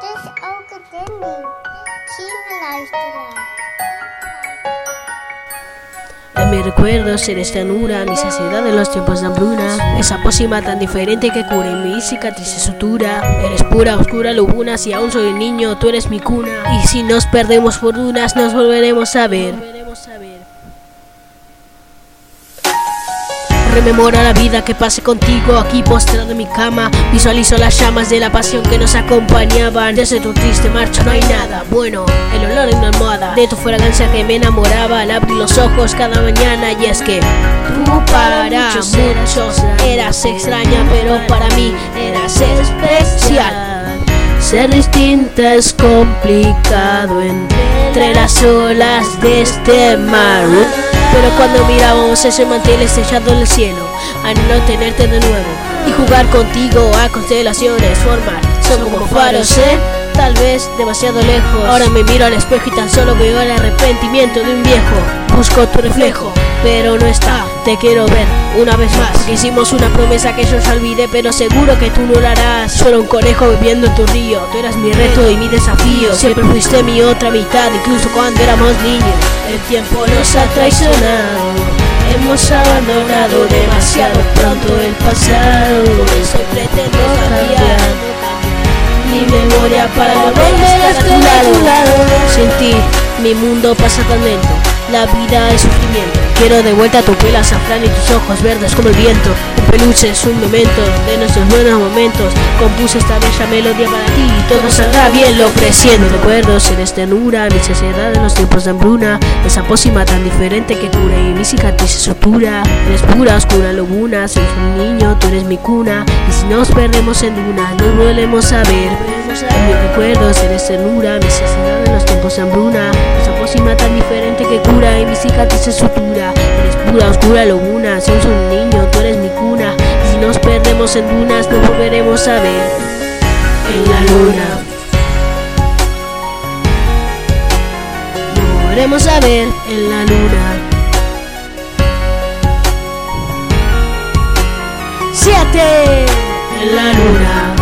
stemming. Kinderen luisteren. En mis recuerdos eres ternura, mi saciedad en los tiempos de hambruna. Esa pócima tan diferente que y mi cicatriz y sutura. Eres pura, oscura, lubuna, si aún soy niño, tú eres mi cuna. Y si nos perdemos fortunas, nos volveremos a ver. Rememora la vida que pasé contigo aquí postrado en mi cama. Visualizo las llamas de la pasión que nos acompañaban. Desde tu triste marcha no hay nada bueno. El olor en una almohada de tu fragancia que me enamoraba. Al abrir los ojos cada mañana. Y es que tú para muchos eras extraña, pero para mí eras especial. Ser distinta es complicado entre las olas de este mar. Cuando mirábamos ese mantel estrellado en el cielo, a no tenerte de nuevo y jugar contigo a constelaciones, formar, son como faros, ¿eh? Tal vez demasiado lejos. Ahora me miro al espejo y tan solo veo el arrepentimiento de un viejo. Busco tu reflejo, pero no está. Te quiero ver una vez más. Hicimos una promesa que yo ya olvidé, pero seguro que tú no harás. Solo un conejo viviendo en tu río. Tú eras mi reto y mi desafío. Siempre fuiste mi otra mitad, incluso cuando éramos niños. El tiempo nos ha traicionado. Hemos abandonado demasiado pronto el pasado. Eso mi mundo pasa tan lento. La vida es sufrimiento. Quiero de vuelta tu piel azafrán y tus ojos verdes como el viento. Un peluche es un momento de nuestros buenos momentos. Compuse esta bella melodía para ti y todo saldrá bien, lo presiento. Recuerdos, eres ternura, mi sociedad en los tiempos de hambruna. Esa pócima tan diferente que cura y mi cicatriz es sutura. Eres pura, oscura, lobuna, soy un niño, tú eres mi cuna. Y si nos perdemos en una, nos volvemos a ver. En mis recuerdos, eres ternura, mi sociedad en los tiempos de hambruna. Que cura y mi cicatriz es sutura. Eres pura, oscura, lobuna, soy un niño, tú eres mi cuna. Si nos perdemos en dunas, nos volveremos a ver. En la luna. Nos volveremos a ver en la luna. Siete en la luna.